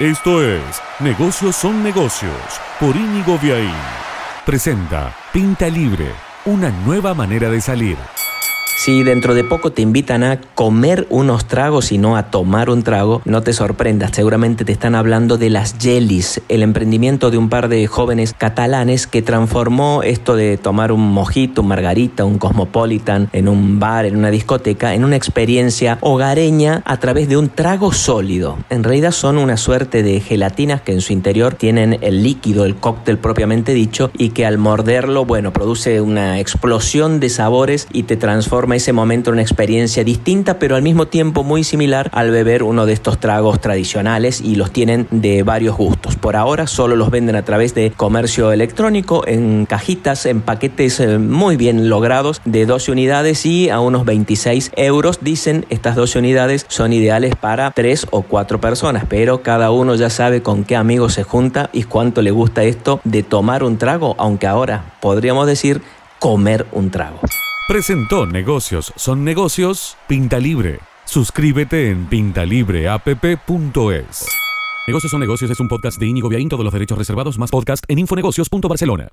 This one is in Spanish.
Esto es Negocios son negocios por Íñigo Viaín. Presenta Pinta Libre, una nueva manera de salir. Si dentro de poco te invitan a comer unos tragos y no a tomar un trago, no te sorprendas, seguramente te están hablando de las jellies, el emprendimiento de un par de jóvenes catalanes que transformó esto de tomar un mojito, un margarita, un cosmopolitan en un bar, en una discoteca, en una experiencia hogareña a través de un trago sólido. En realidad son una suerte de gelatinas que en su interior tienen el líquido, el cóctel propiamente dicho, y que al morderlo, bueno, produce una explosión de sabores y te transforma ese momento una experiencia distinta, pero al mismo tiempo muy similar al beber uno de estos tragos tradicionales y los tienen de varios gustos. Por ahora solo los venden a través de comercio electrónico, en cajitas, en paquetes eh, muy bien logrados de 12 unidades y a unos 26 euros. Dicen estas 12 unidades son ideales para 3 o 4 personas, pero cada uno ya sabe con qué amigos se junta y cuánto le gusta esto de tomar un trago, aunque ahora podríamos decir comer un trago. Presentó Negocios son negocios Pinta Libre. Suscríbete en pintalibreapp.es. Negocios son negocios es un podcast de Íñigo Viaín, todos los derechos reservados más podcast en infonegocios.barcelona.